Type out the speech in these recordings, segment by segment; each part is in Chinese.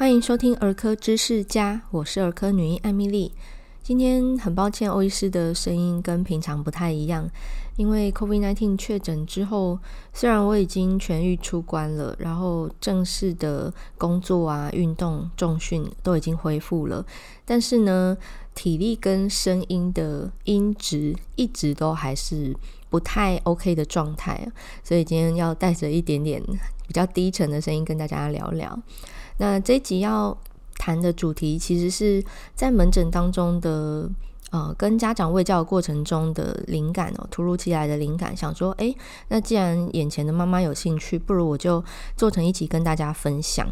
欢迎收听儿科知识家，我是儿科女医艾米丽。今天很抱歉，欧医师的声音跟平常不太一样，因为 COVID-19 确诊之后，虽然我已经痊愈出关了，然后正式的工作啊、运动、重训都已经恢复了，但是呢，体力跟声音的音质一直都还是不太 OK 的状态，所以今天要带着一点点比较低沉的声音跟大家聊聊。那这一集要谈的主题，其实是在门诊当中的，呃，跟家长喂教过程中的灵感哦，突如其来的灵感，想说，诶，那既然眼前的妈妈有兴趣，不如我就做成一集跟大家分享。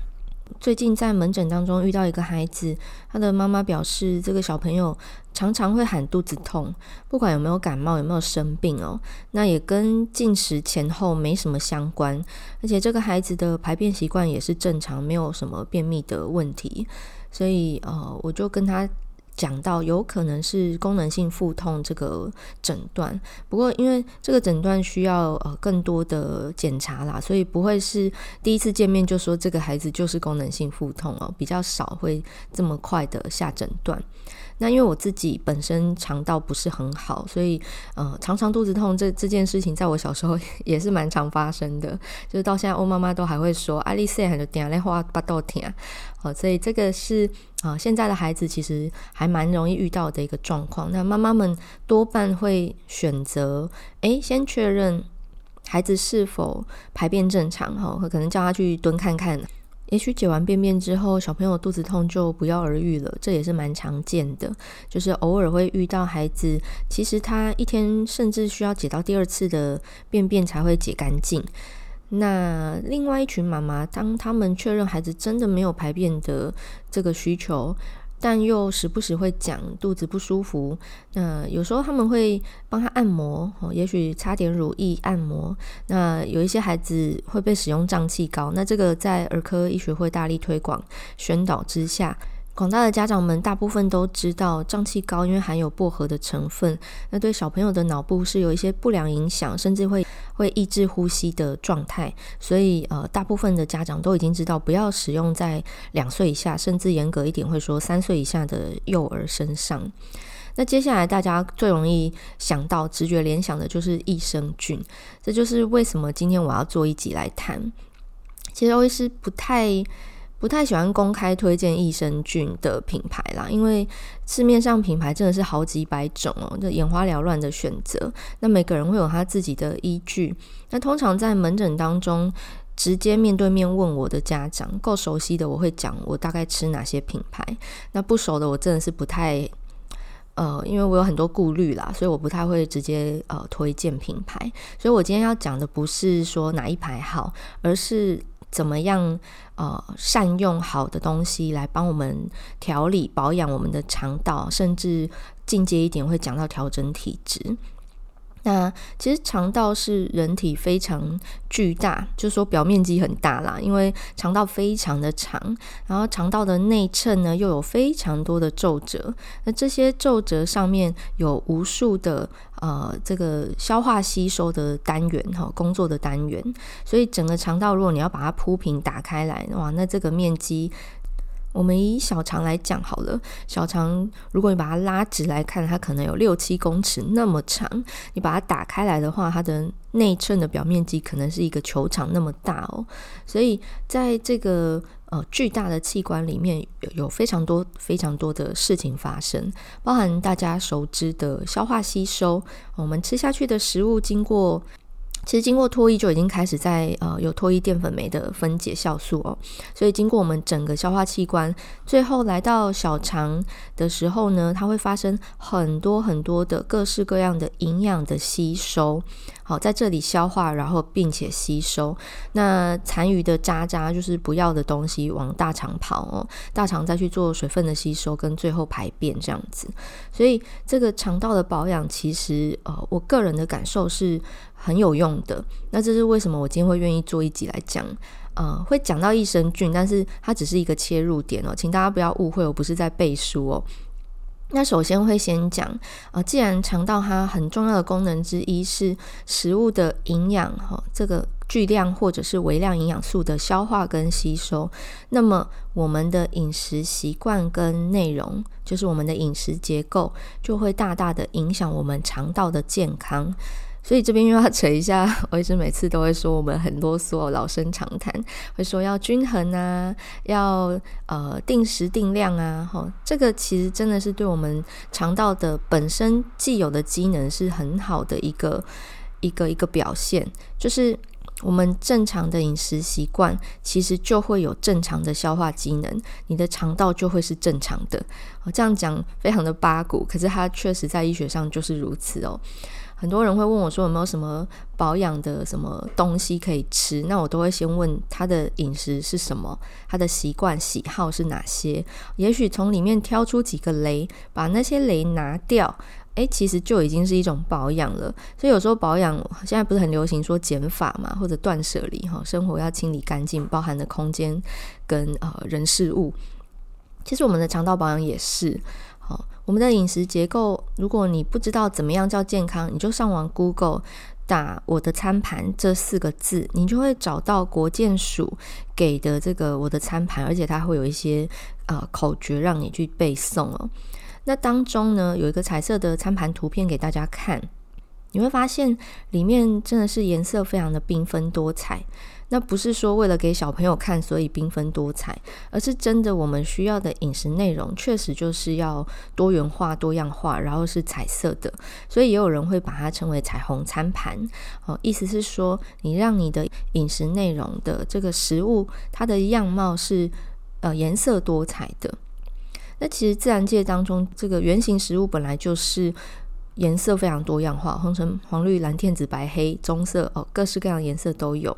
最近在门诊当中遇到一个孩子，他的妈妈表示，这个小朋友常常会喊肚子痛，不管有没有感冒，有没有生病哦，那也跟进食前后没什么相关，而且这个孩子的排便习惯也是正常，没有什么便秘的问题，所以呃，我就跟他。讲到有可能是功能性腹痛这个诊断，不过因为这个诊断需要呃更多的检查啦，所以不会是第一次见面就说这个孩子就是功能性腹痛哦，比较少会这么快的下诊断。那因为我自己本身肠道不是很好，所以呃常常肚子痛这这件事情，在我小时候也是蛮常发生的，就是到现在欧妈妈都还会说阿丽丝还就点来话巴豆甜，好，所以这个是啊、现在的孩子其实还蛮容易遇到的一个状况。那妈妈们多半会选择诶先确认孩子是否排便正常哈，可能叫他去蹲看看。也许解完便便之后，小朋友肚子痛就不药而愈了，这也是蛮常见的。就是偶尔会遇到孩子，其实他一天甚至需要解到第二次的便便才会解干净。那另外一群妈妈，当他们确认孩子真的没有排便的这个需求，但又时不时会讲肚子不舒服，那有时候他们会帮他按摩，也许擦点乳液按摩。那有一些孩子会被使用胀气膏，那这个在儿科医学会大力推广宣导之下。广大的家长们大部分都知道，胀气膏因为含有薄荷的成分，那对小朋友的脑部是有一些不良影响，甚至会会抑制呼吸的状态。所以呃，大部分的家长都已经知道，不要使用在两岁以下，甚至严格一点会说三岁以下的幼儿身上。那接下来大家最容易想到、直觉联想的就是益生菌，这就是为什么今天我要做一集来谈。其实欧医师不太。不太喜欢公开推荐益生菌的品牌啦，因为市面上品牌真的是好几百种哦，就眼花缭乱的选择。那每个人会有他自己的依据。那通常在门诊当中，直接面对面问我的家长，够熟悉的我会讲我大概吃哪些品牌。那不熟的我真的是不太，呃，因为我有很多顾虑啦，所以我不太会直接呃推荐品牌。所以我今天要讲的不是说哪一排好，而是。怎么样？呃，善用好的东西来帮我们调理、保养我们的肠道，甚至进阶一点会讲到调整体质。那其实肠道是人体非常巨大，就是说表面积很大啦，因为肠道非常的长，然后肠道的内衬呢又有非常多的皱褶，那这些皱褶上面有无数的呃这个消化吸收的单元哈，工作的单元，所以整个肠道如果你要把它铺平打开来，哇，那这个面积。我们以小肠来讲好了，小肠如果你把它拉直来看，它可能有六七公尺那么长。你把它打开来的话，它的内衬的表面积可能是一个球场那么大哦。所以在这个呃巨大的器官里面有，有非常多非常多的事情发生，包含大家熟知的消化吸收，我们吃下去的食物经过。其实经过脱衣就已经开始在呃有脱衣淀粉酶的分解酵素哦，所以经过我们整个消化器官，最后来到小肠的时候呢，它会发生很多很多的各式各样的营养的吸收，好在这里消化，然后并且吸收，那残余的渣渣就是不要的东西往大肠跑哦，大肠再去做水分的吸收跟最后排便这样子，所以这个肠道的保养其实呃我个人的感受是。很有用的，那这是为什么我今天会愿意做一集来讲，呃，会讲到益生菌，但是它只是一个切入点哦，请大家不要误会，我不是在背书哦。那首先会先讲，呃，既然肠道它很重要的功能之一是食物的营养哈，这个巨量或者是微量营养素的消化跟吸收，那么我们的饮食习惯跟内容，就是我们的饮食结构，就会大大的影响我们肠道的健康。所以这边又要扯一下，我一直每次都会说，我们很啰嗦，老生常谈，会说要均衡啊，要呃定时定量啊，吼，这个其实真的是对我们肠道的本身既有的机能是很好的一个一个一个表现，就是我们正常的饮食习惯，其实就会有正常的消化机能，你的肠道就会是正常的。我这样讲非常的八股，可是它确实在医学上就是如此哦。很多人会问我说有没有什么保养的什么东西可以吃？那我都会先问他的饮食是什么，他的习惯喜好是哪些？也许从里面挑出几个雷，把那些雷拿掉，诶，其实就已经是一种保养了。所以有时候保养现在不是很流行说减法嘛，或者断舍离哈，生活要清理干净，包含的空间跟呃人事物。其实我们的肠道保养也是。我们的饮食结构，如果你不知道怎么样叫健康，你就上网 Google 打“我的餐盘”这四个字，你就会找到国健署给的这个“我的餐盘”，而且它会有一些呃口诀让你去背诵哦。那当中呢，有一个彩色的餐盘图片给大家看，你会发现里面真的是颜色非常的缤纷多彩。那不是说为了给小朋友看，所以缤纷多彩，而是真的我们需要的饮食内容确实就是要多元化、多样化，然后是彩色的，所以也有人会把它称为彩虹餐盘。哦，意思是说，你让你的饮食内容的这个食物，它的样貌是呃颜色多彩的。那其实自然界当中，这个原型食物本来就是颜色非常多样化，红橙黄绿蓝靛紫白黑棕色哦，各式各样颜色都有。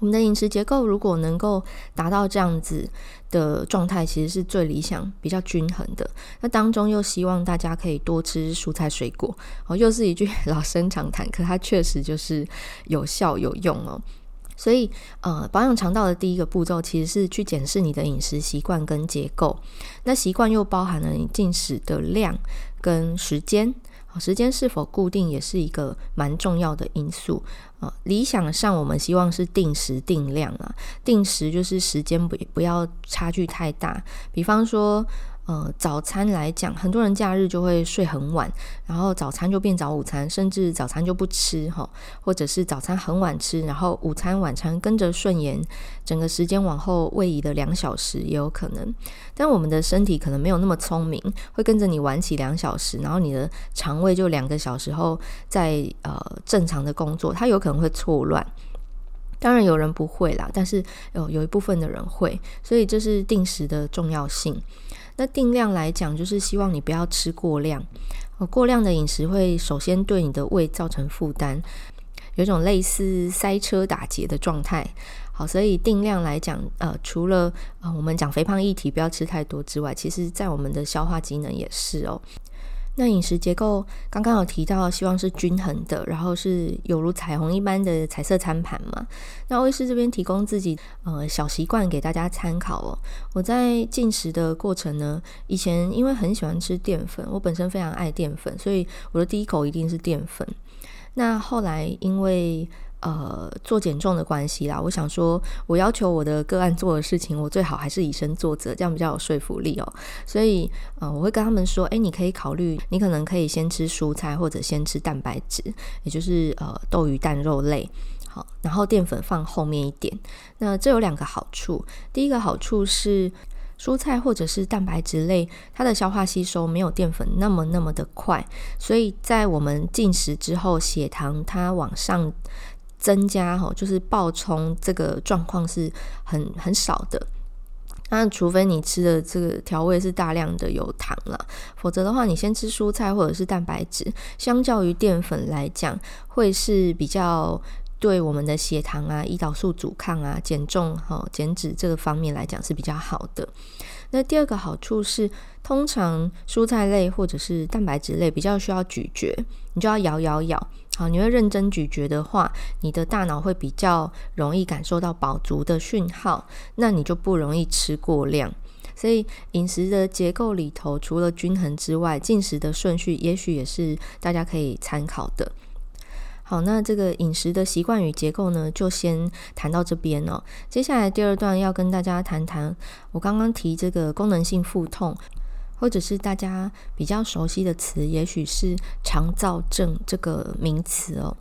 我们的饮食结构如果能够达到这样子的状态，其实是最理想、比较均衡的。那当中又希望大家可以多吃蔬菜水果哦，又是一句 老生常谈，可它确实就是有效有用哦。所以，呃，保养肠道的第一个步骤其实是去检视你的饮食习惯跟结构。那习惯又包含了你进食的量跟时间。时间是否固定也是一个蛮重要的因素啊。理想上，我们希望是定时定量啊。定时就是时间不不要差距太大，比方说。呃，早餐来讲，很多人假日就会睡很晚，然后早餐就变早午餐，甚至早餐就不吃哈，或者是早餐很晚吃，然后午餐晚餐跟着顺延，整个时间往后位移的两小时也有可能。但我们的身体可能没有那么聪明，会跟着你晚起两小时，然后你的肠胃就两个小时后在呃正常的工作，它有可能会错乱。当然有人不会啦，但是有有一部分的人会，所以这是定时的重要性。那定量来讲，就是希望你不要吃过量。过量的饮食会首先对你的胃造成负担，有一种类似塞车打结的状态。好，所以定量来讲，呃，除了呃我们讲肥胖议题不要吃太多之外，其实在我们的消化机能也是哦。那饮食结构刚刚有提到，希望是均衡的，然后是有如彩虹一般的彩色餐盘嘛。那欧医师这边提供自己呃小习惯给大家参考哦。我在进食的过程呢，以前因为很喜欢吃淀粉，我本身非常爱淀粉，所以我的第一口一定是淀粉。那后来因为呃，做减重的关系啦，我想说，我要求我的个案做的事情，我最好还是以身作则，这样比较有说服力哦。所以，呃，我会跟他们说，诶，你可以考虑，你可能可以先吃蔬菜，或者先吃蛋白质，也就是呃豆鱼蛋肉类，好，然后淀粉放后面一点。那这有两个好处，第一个好处是蔬菜或者是蛋白质类，它的消化吸收没有淀粉那么那么的快，所以在我们进食之后，血糖它往上。增加哈，就是暴冲这个状况是很很少的。那除非你吃的这个调味是大量的有糖了，否则的话，你先吃蔬菜或者是蛋白质，相较于淀粉来讲，会是比较对我们的血糖啊、胰岛素阻抗啊、减重哈、减脂这个方面来讲是比较好的。那第二个好处是，通常蔬菜类或者是蛋白质类比较需要咀嚼，你就要咬咬咬。好，你会认真咀嚼的话，你的大脑会比较容易感受到饱足的讯号，那你就不容易吃过量。所以饮食的结构里头，除了均衡之外，进食的顺序也许也是大家可以参考的。好，那这个饮食的习惯与结构呢，就先谈到这边哦。接下来第二段要跟大家谈谈，我刚刚提这个功能性腹痛，或者是大家比较熟悉的词，也许是肠燥症这个名词哦。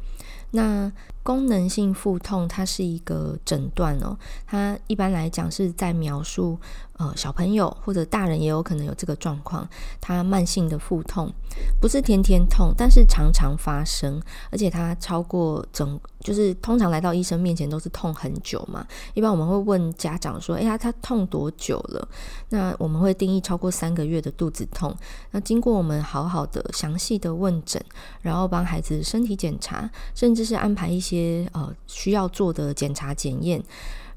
那功能性腹痛，它是一个诊断哦。它一般来讲是在描述，呃，小朋友或者大人也有可能有这个状况。它慢性的腹痛，不是天天痛，但是常常发生，而且它超过整，就是通常来到医生面前都是痛很久嘛。一般我们会问家长说：“哎呀，他痛多久了？”那我们会定义超过三个月的肚子痛。那经过我们好好的详细的问诊，然后帮孩子身体检查，甚至是安排一些。些呃需要做的检查检验，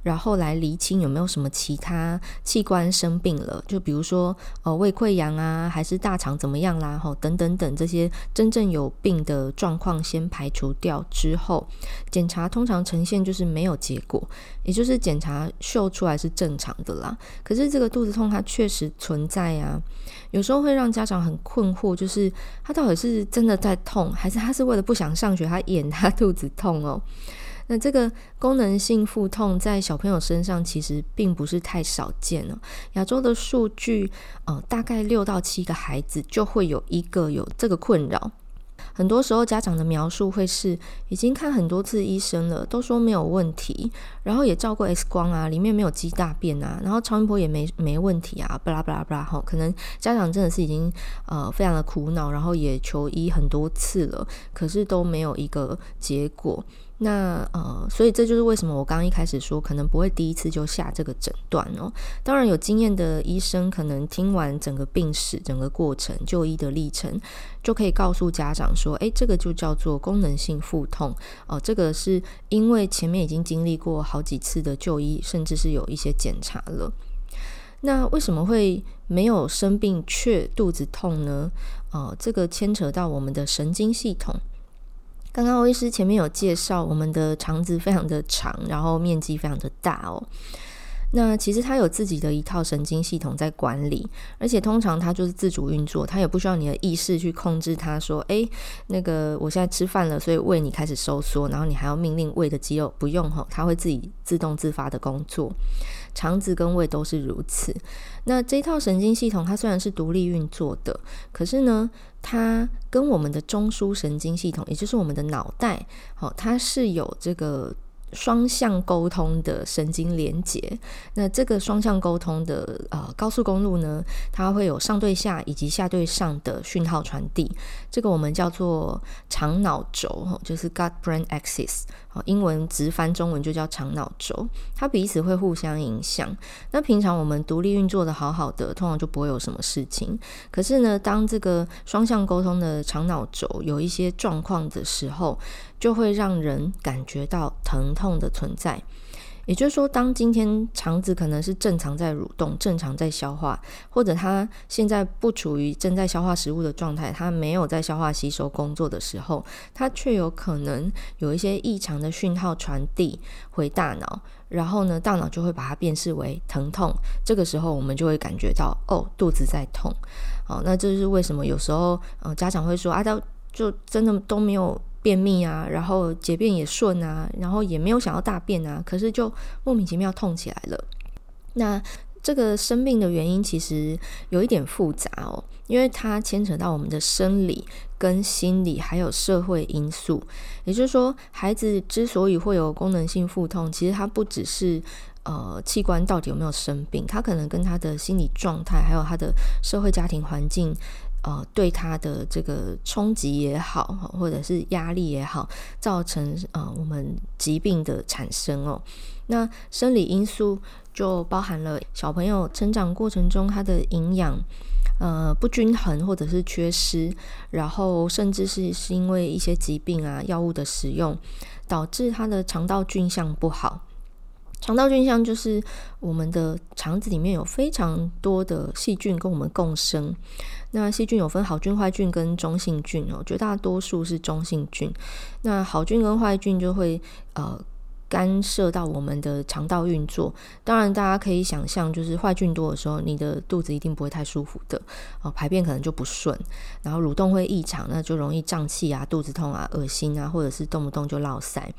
然后来厘清有没有什么其他器官生病了，就比如说呃胃溃疡啊，还是大肠怎么样啦，吼等等等这些真正有病的状况先排除掉之后，检查通常呈现就是没有结果，也就是检查秀出来是正常的啦。可是这个肚子痛它确实存在啊，有时候会让家长很困惑，就是他到底是真的在痛，还是他是为了不想上学，他演他肚子痛哦。那这个功能性腹痛在小朋友身上其实并不是太少见了。亚洲的数据，呃，大概六到七个孩子就会有一个有这个困扰。很多时候家长的描述会是已经看很多次医生了，都说没有问题，然后也照过 X 光啊，里面没有积大便啊，然后超音波也没没问题啊，巴拉巴拉巴拉，可能家长真的是已经呃非常的苦恼，然后也求医很多次了，可是都没有一个结果。那呃，所以这就是为什么我刚刚一开始说可能不会第一次就下这个诊断哦。当然有经验的医生可能听完整个病史、整个过程、就医的历程，就可以告诉家长说：“诶，这个就叫做功能性腹痛哦，这个是因为前面已经经历过好几次的就医，甚至是有一些检查了。那为什么会没有生病却肚子痛呢？呃，这个牵扯到我们的神经系统。”刚刚欧医师前面有介绍，我们的肠子非常的长，然后面积非常的大哦。那其实它有自己的一套神经系统在管理，而且通常它就是自主运作，它也不需要你的意识去控制它。说，诶，那个我现在吃饭了，所以胃你开始收缩，然后你还要命令胃的肌肉不用吼，它会自己自动自发的工作。肠子跟胃都是如此。那这套神经系统它虽然是独立运作的，可是呢，它跟我们的中枢神经系统，也就是我们的脑袋，好，它是有这个。双向沟通的神经连接，那这个双向沟通的呃高速公路呢，它会有上对下以及下对上的讯号传递，这个我们叫做肠脑轴，就是 gut-brain axis，英文直翻中文就叫肠脑轴，它彼此会互相影响。那平常我们独立运作的好好的，通常就不会有什么事情。可是呢，当这个双向沟通的肠脑轴有一些状况的时候，就会让人感觉到疼痛的存在，也就是说，当今天肠子可能是正常在蠕动、正常在消化，或者它现在不处于正在消化食物的状态，它没有在消化吸收工作的时候，它却有可能有一些异常的讯号传递回大脑，然后呢，大脑就会把它辨识为疼痛。这个时候，我们就会感觉到哦，肚子在痛。好，那这是为什么？有时候，呃，家长会说啊，都就真的都没有。便秘啊，然后解便也顺啊，然后也没有想要大便啊，可是就莫名其妙痛起来了。那这个生病的原因其实有一点复杂哦，因为它牵扯到我们的生理跟心理还有社会因素。也就是说，孩子之所以会有功能性腹痛，其实它不只是呃器官到底有没有生病，它可能跟他的心理状态还有他的社会家庭环境。呃，对他的这个冲击也好，或者是压力也好，造成呃我们疾病的产生哦。那生理因素就包含了小朋友成长过程中他的营养呃不均衡或者是缺失，然后甚至是是因为一些疾病啊药物的使用，导致他的肠道菌相不好。肠道菌相就是我们的肠子里面有非常多的细菌跟我们共生。那细菌有分好菌、坏菌跟中性菌哦，绝大多数是中性菌。那好菌跟坏菌就会呃干涉到我们的肠道运作。当然，大家可以想象，就是坏菌多的时候，你的肚子一定不会太舒服的哦，排便可能就不顺，然后蠕动会异常，那就容易胀气啊、肚子痛啊、恶心啊，或者是动不动就落塞。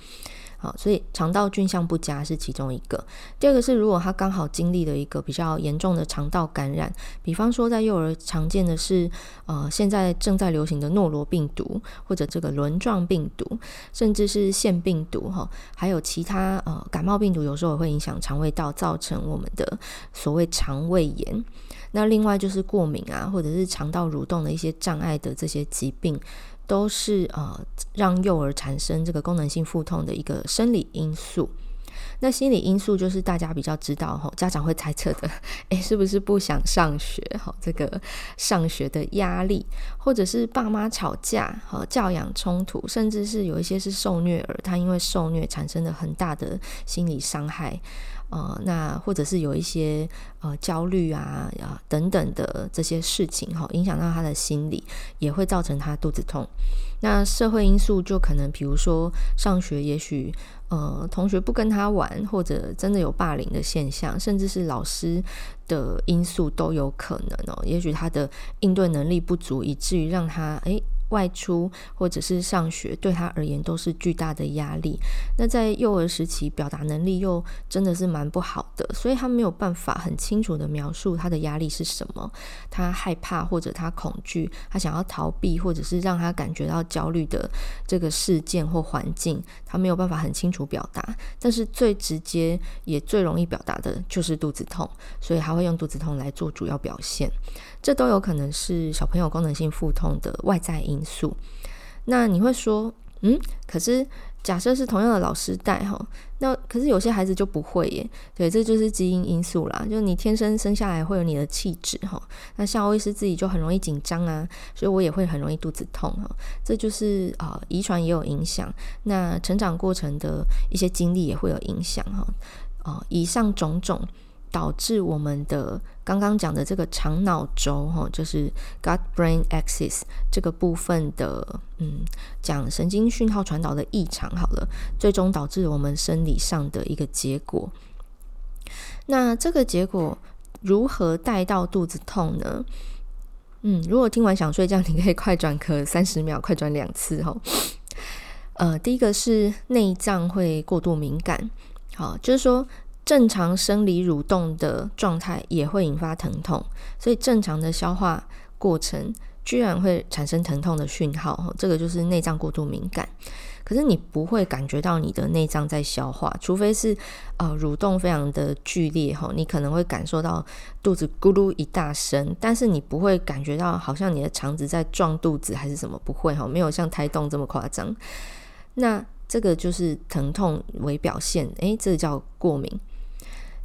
好，所以肠道菌相不佳是其中一个。第二个是，如果他刚好经历了一个比较严重的肠道感染，比方说在幼儿常见的是，呃，现在正在流行的诺罗病毒，或者这个轮状病毒，甚至是腺病毒，哈，还有其他呃感冒病毒，有时候也会影响肠胃道，造成我们的所谓肠胃炎。那另外就是过敏啊，或者是肠道蠕动的一些障碍的这些疾病。都是呃让幼儿产生这个功能性腹痛的一个生理因素。那心理因素就是大家比较知道哈，家长会猜测的，诶，是不是不想上学哈？这个上学的压力，或者是爸妈吵架和教养冲突，甚至是有一些是受虐儿，他因为受虐产生了很大的心理伤害。呃，那或者是有一些呃焦虑啊啊等等的这些事情哈，影响到他的心理，也会造成他肚子痛。那社会因素就可能，比如说上学，也许呃同学不跟他玩，或者真的有霸凌的现象，甚至是老师的因素都有可能哦。也许他的应对能力不足，以至于让他诶。外出或者是上学，对他而言都是巨大的压力。那在幼儿时期，表达能力又真的是蛮不好的，所以他没有办法很清楚地描述他的压力是什么，他害怕或者他恐惧，他想要逃避或者是让他感觉到焦虑的这个事件或环境，他没有办法很清楚表达。但是最直接也最容易表达的就是肚子痛，所以他会用肚子痛来做主要表现。这都有可能是小朋友功能性腹痛的外在因素。那你会说，嗯，可是假设是同样的老师带哈，那可是有些孩子就不会耶。对，这就是基因因素啦，就你天生生下来会有你的气质哈。那像欧医师自己就很容易紧张啊，所以我也会很容易肚子痛哈。这就是啊，遗传也有影响。那成长过程的一些经历也会有影响哈。啊，以上种种。导致我们的刚刚讲的这个肠脑轴哈，就是 gut-brain axis 这个部分的，嗯，讲神经讯号传导的异常，好了，最终导致我们生理上的一个结果。那这个结果如何带到肚子痛呢？嗯，如果听完想睡觉，你可以快转个 三十秒，快转两次哈。呃，第一个是内脏会过度敏感，好，就是说。正常生理蠕动的状态也会引发疼痛，所以正常的消化过程居然会产生疼痛的讯号，这个就是内脏过度敏感。可是你不会感觉到你的内脏在消化，除非是呃蠕动非常的剧烈哈，你可能会感受到肚子咕噜一大声，但是你不会感觉到好像你的肠子在撞肚子还是什么，不会哈，没有像胎动这么夸张。那这个就是疼痛为表现，诶，这叫过敏。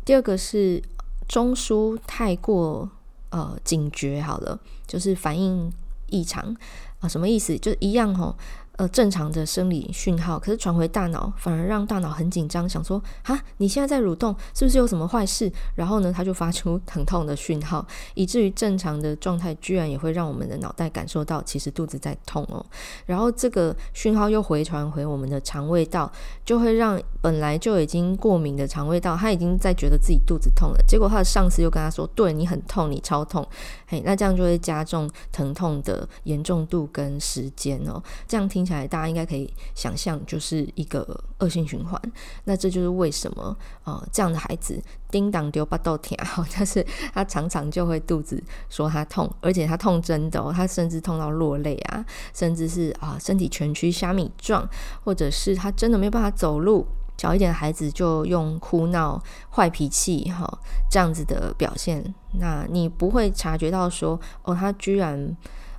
第二个是中枢太过呃警觉，好了，就是反应异常啊、什么意思？就是一样吼。呃，正常的生理讯号，可是传回大脑，反而让大脑很紧张，想说啊，你现在在蠕动，是不是有什么坏事？然后呢，它就发出 疼痛的讯号，以至于正常的状态，居然也会让我们的脑袋感受到，其实肚子在痛哦。然后这个讯号又回传回我们的肠胃道，就会让本来就已经过敏的肠胃道，他已经在觉得自己肚子痛了，结果他的上司又跟他说，对，你很痛，你超痛，嘿，那这样就会加重疼痛的严重度跟时间哦。这样听。起来，大家应该可以想象，就是一个恶性循环。那这就是为什么，呃，这样的孩子叮当丢巴豆甜，但是他常常就会肚子说他痛，而且他痛真的哦，他甚至痛到落泪啊，甚至是啊、身体蜷曲虾米状，或者是他真的没有办法走路。小一点的孩子就用哭闹、坏脾气，哈，这样子的表现，那你不会察觉到说，哦，他居然，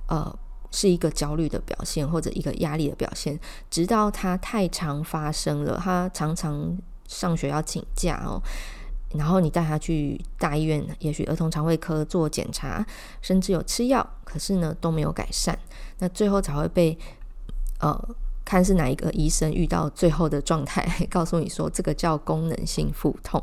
呃。是一个焦虑的表现，或者一个压力的表现，直到他太常发生了，他常常上学要请假哦，然后你带他去大医院，也许儿童肠胃科做检查，甚至有吃药，可是呢都没有改善，那最后才会被呃看是哪一个医生遇到最后的状态，告诉你说这个叫功能性腹痛。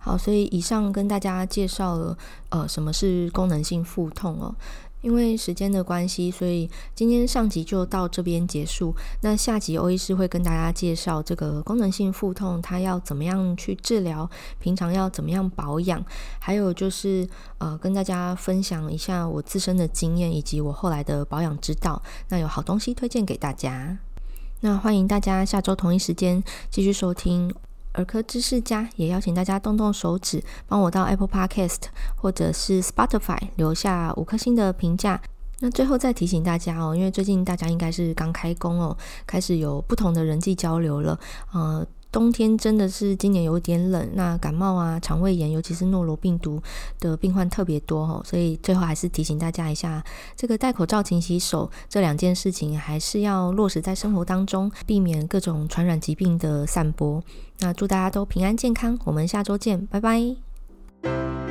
好，所以以上跟大家介绍了呃什么是功能性腹痛哦。因为时间的关系，所以今天上集就到这边结束。那下集欧医师会跟大家介绍这个功能性腹痛，它要怎么样去治疗，平常要怎么样保养，还有就是呃跟大家分享一下我自身的经验以及我后来的保养之道。那有好东西推荐给大家。那欢迎大家下周同一时间继续收听。儿科知识家也邀请大家动动手指，帮我到 Apple Podcast 或者是 Spotify 留下五颗星的评价。那最后再提醒大家哦，因为最近大家应该是刚开工哦，开始有不同的人际交流了，呃。冬天真的是今年有点冷，那感冒啊、肠胃炎，尤其是诺罗病毒的病患特别多哦，所以最后还是提醒大家一下，这个戴口罩、勤洗手这两件事情还是要落实在生活当中，避免各种传染疾病的散播。那祝大家都平安健康，我们下周见，拜拜。